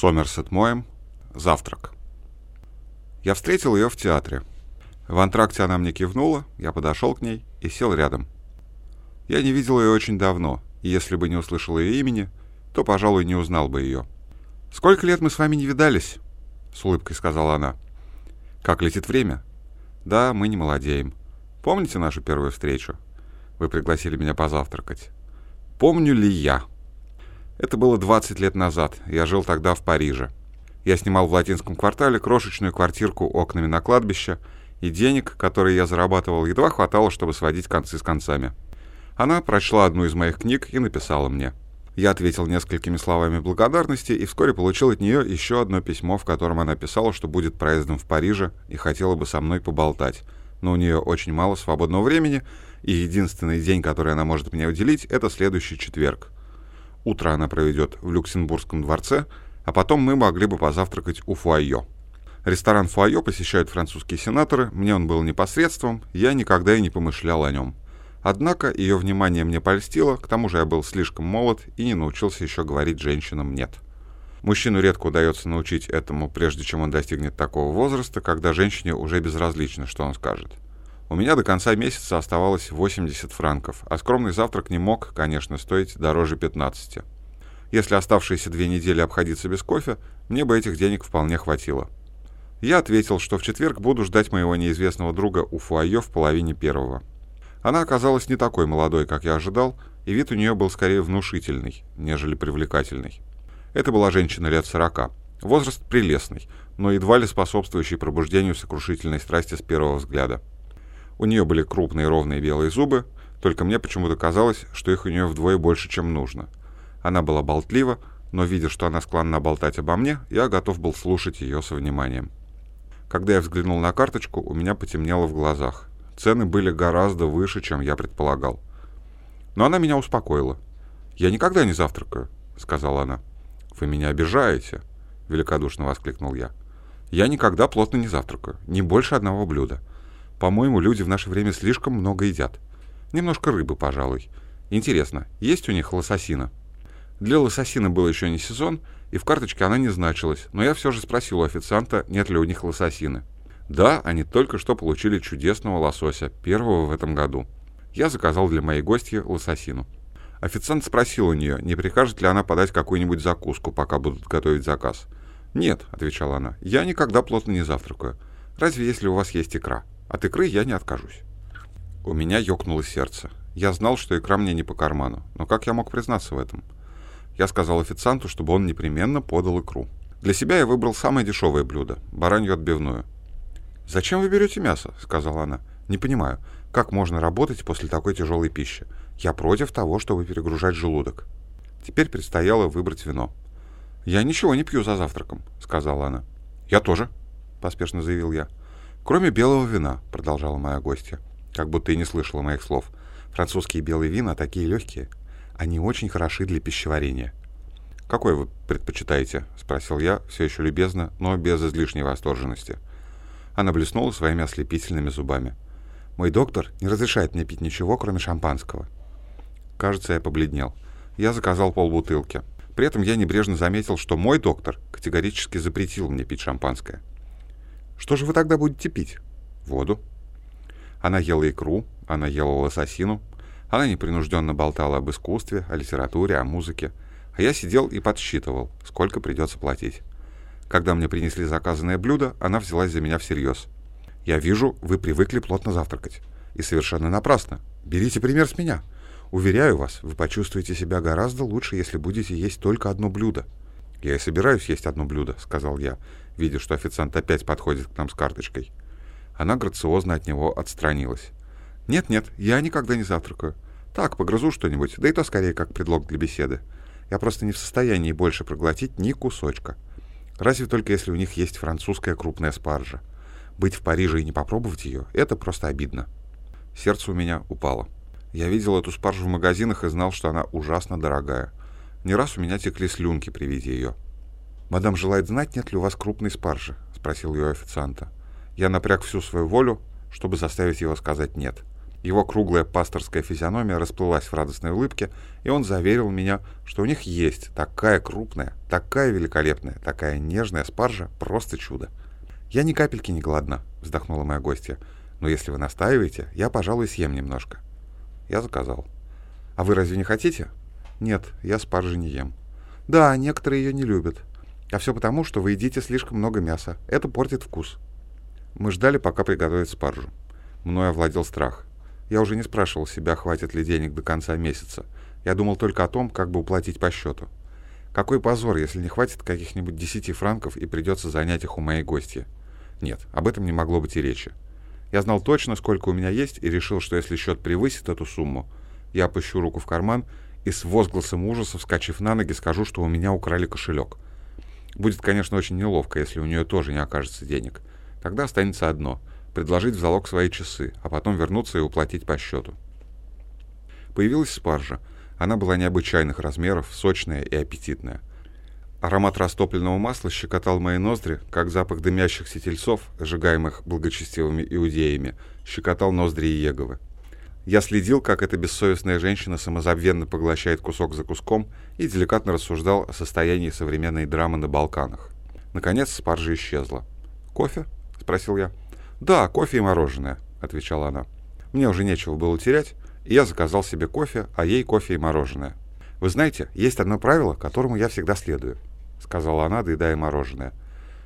Сомерсет Моем. Завтрак. Я встретил ее в театре. В антракте она мне кивнула, я подошел к ней и сел рядом. Я не видел ее очень давно, и если бы не услышал ее имени, то, пожалуй, не узнал бы ее. «Сколько лет мы с вами не видались?» — с улыбкой сказала она. «Как летит время?» «Да, мы не молодеем. Помните нашу первую встречу? Вы пригласили меня позавтракать». «Помню ли я?» Это было 20 лет назад, я жил тогда в Париже. Я снимал в латинском квартале крошечную квартирку окнами на кладбище, и денег, которые я зарабатывал, едва хватало, чтобы сводить концы с концами. Она прочла одну из моих книг и написала мне. Я ответил несколькими словами благодарности и вскоре получил от нее еще одно письмо, в котором она писала, что будет проездом в Париже и хотела бы со мной поболтать. Но у нее очень мало свободного времени, и единственный день, который она может мне уделить, это следующий четверг. Утро она проведет в Люксембургском дворце, а потом мы могли бы позавтракать у Фуайо. Ресторан Фуайо посещают французские сенаторы, мне он был непосредством, я никогда и не помышлял о нем. Однако ее внимание мне польстило, к тому же я был слишком молод и не научился еще говорить женщинам «нет». Мужчину редко удается научить этому, прежде чем он достигнет такого возраста, когда женщине уже безразлично, что он скажет. У меня до конца месяца оставалось 80 франков, а скромный завтрак не мог, конечно, стоить дороже 15. Если оставшиеся две недели обходиться без кофе, мне бы этих денег вполне хватило. Я ответил, что в четверг буду ждать моего неизвестного друга у фуайо в половине первого. Она оказалась не такой молодой, как я ожидал, и вид у нее был скорее внушительный, нежели привлекательный. Это была женщина лет сорока. Возраст прелестный, но едва ли способствующий пробуждению сокрушительной страсти с первого взгляда. У нее были крупные ровные белые зубы, только мне почему-то казалось, что их у нее вдвое больше, чем нужно. Она была болтлива, но, видя, что она склонна болтать обо мне, я готов был слушать ее со вниманием. Когда я взглянул на карточку, у меня потемнело в глазах. Цены были гораздо выше, чем я предполагал. Но она меня успокоила. «Я никогда не завтракаю», — сказала она. «Вы меня обижаете», — великодушно воскликнул я. «Я никогда плотно не завтракаю, не больше одного блюда. По-моему, люди в наше время слишком много едят. Немножко рыбы, пожалуй. Интересно, есть у них лососина? Для лососина был еще не сезон, и в карточке она не значилась, но я все же спросил у официанта, нет ли у них лососины. Да, они только что получили чудесного лосося, первого в этом году. Я заказал для моей гостьи лососину. Официант спросил у нее, не прикажет ли она подать какую-нибудь закуску, пока будут готовить заказ. «Нет», — отвечала она, — «я никогда плотно не завтракаю. Разве если у вас есть икра?» От икры я не откажусь. У меня ёкнуло сердце. Я знал, что икра мне не по карману, но как я мог признаться в этом? Я сказал официанту, чтобы он непременно подал икру. Для себя я выбрал самое дешевое блюдо – баранью отбивную. «Зачем вы берете мясо?» – сказала она. «Не понимаю, как можно работать после такой тяжелой пищи? Я против того, чтобы перегружать желудок». Теперь предстояло выбрать вино. «Я ничего не пью за завтраком», — сказала она. «Я тоже», — поспешно заявил я. «Кроме белого вина», — продолжала моя гостья, как будто и не слышала моих слов. «Французские белые вина такие легкие. Они очень хороши для пищеварения». «Какой вы предпочитаете?» — спросил я, все еще любезно, но без излишней восторженности. Она блеснула своими ослепительными зубами. «Мой доктор не разрешает мне пить ничего, кроме шампанского». Кажется, я побледнел. Я заказал полбутылки. При этом я небрежно заметил, что мой доктор категорически запретил мне пить шампанское. Что же вы тогда будете пить? Воду. Она ела икру, она ела лососину, она непринужденно болтала об искусстве, о литературе, о музыке, а я сидел и подсчитывал, сколько придется платить. Когда мне принесли заказанное блюдо, она взялась за меня всерьез. «Я вижу, вы привыкли плотно завтракать. И совершенно напрасно. Берите пример с меня. Уверяю вас, вы почувствуете себя гораздо лучше, если будете есть только одно блюдо». «Я и собираюсь есть одно блюдо», — сказал я, видя, что официант опять подходит к нам с карточкой. Она грациозно от него отстранилась. «Нет-нет, я никогда не завтракаю. Так, погрызу что-нибудь, да и то скорее как предлог для беседы. Я просто не в состоянии больше проглотить ни кусочка. Разве только если у них есть французская крупная спаржа. Быть в Париже и не попробовать ее — это просто обидно». Сердце у меня упало. Я видел эту спаржу в магазинах и знал, что она ужасно дорогая. Не раз у меня текли слюнки при виде ее. «Мадам желает знать, нет ли у вас крупной спаржи?» — спросил ее официанта. Я напряг всю свою волю, чтобы заставить его сказать «нет». Его круглая пасторская физиономия расплылась в радостной улыбке, и он заверил меня, что у них есть такая крупная, такая великолепная, такая нежная спаржа, просто чудо. «Я ни капельки не голодна», — вздохнула моя гостья. «Но если вы настаиваете, я, пожалуй, съем немножко». Я заказал. «А вы разве не хотите?» «Нет, я спаржи не ем». «Да, некоторые ее не любят. А все потому, что вы едите слишком много мяса. Это портит вкус». Мы ждали, пока приготовят спаржу. Мною овладел страх. Я уже не спрашивал себя, хватит ли денег до конца месяца. Я думал только о том, как бы уплатить по счету. Какой позор, если не хватит каких-нибудь десяти франков и придется занять их у моей гости. Нет, об этом не могло быть и речи. Я знал точно, сколько у меня есть, и решил, что если счет превысит эту сумму, я опущу руку в карман и с возгласом ужаса, вскочив на ноги, скажу, что у меня украли кошелек. Будет, конечно, очень неловко, если у нее тоже не окажется денег. Тогда останется одно предложить в залог свои часы, а потом вернуться и уплатить по счету. Появилась спаржа. Она была необычайных размеров, сочная и аппетитная. Аромат растопленного масла щекотал мои ноздри, как запах дымящихся тельцов, сжигаемых благочестивыми иудеями, щекотал ноздри Иеговы. Я следил, как эта бессовестная женщина самозабвенно поглощает кусок за куском и деликатно рассуждал о состоянии современной драмы на Балканах. Наконец спаржа исчезла. «Кофе?» — спросил я. «Да, кофе и мороженое», — отвечала она. Мне уже нечего было терять, и я заказал себе кофе, а ей кофе и мороженое. «Вы знаете, есть одно правило, которому я всегда следую», — сказала она, доедая мороженое.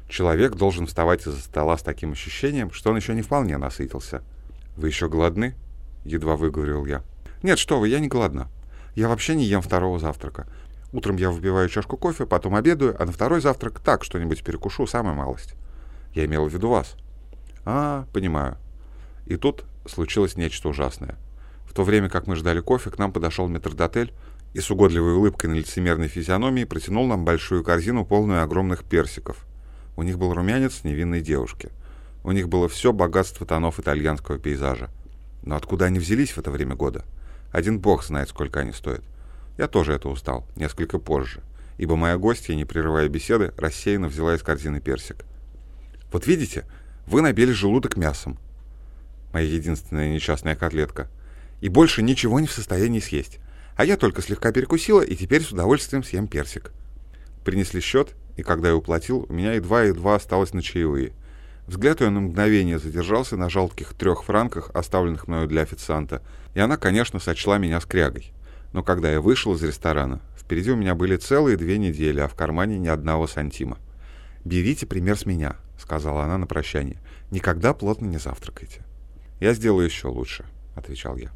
«Человек должен вставать из-за стола с таким ощущением, что он еще не вполне насытился». «Вы еще голодны?» — едва выговорил я. «Нет, что вы, я не голодна. Я вообще не ем второго завтрака. Утром я выпиваю чашку кофе, потом обедаю, а на второй завтрак так что-нибудь перекушу, самая малость. Я имел в виду вас. А, понимаю. И тут случилось нечто ужасное. В то время, как мы ждали кофе, к нам подошел метрдотель и с угодливой улыбкой на лицемерной физиономии протянул нам большую корзину, полную огромных персиков. У них был румянец невинной девушки. У них было все богатство тонов итальянского пейзажа. Но откуда они взялись в это время года? Один бог знает, сколько они стоят. Я тоже это устал, несколько позже, ибо моя гостья, не прерывая беседы, рассеянно взяла из корзины персик. «Вот видите, вы набили желудок мясом. Моя единственная несчастная котлетка. И больше ничего не в состоянии съесть. А я только слегка перекусила и теперь с удовольствием съем персик. Принесли счет, и когда я уплатил, у меня едва-едва осталось на чаевые. Взгляд ее на мгновение задержался на жалких трех франках, оставленных мною для официанта, и она, конечно, сочла меня скрягой. Но когда я вышел из ресторана, впереди у меня были целые две недели, а в кармане ни одного сантима. «Берите пример с меня», — сказала она на прощание. «Никогда плотно не завтракайте». «Я сделаю еще лучше», — отвечал я.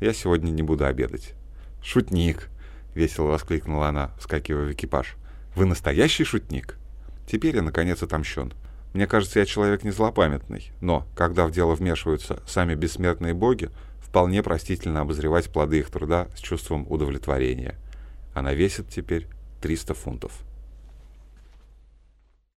«Я сегодня не буду обедать». «Шутник!» — весело воскликнула она, вскакивая в экипаж. «Вы настоящий шутник?» Теперь я, наконец, отомщен. Мне кажется, я человек не злопамятный, но, когда в дело вмешиваются сами бессмертные боги, вполне простительно обозревать плоды их труда с чувством удовлетворения. Она весит теперь 300 фунтов.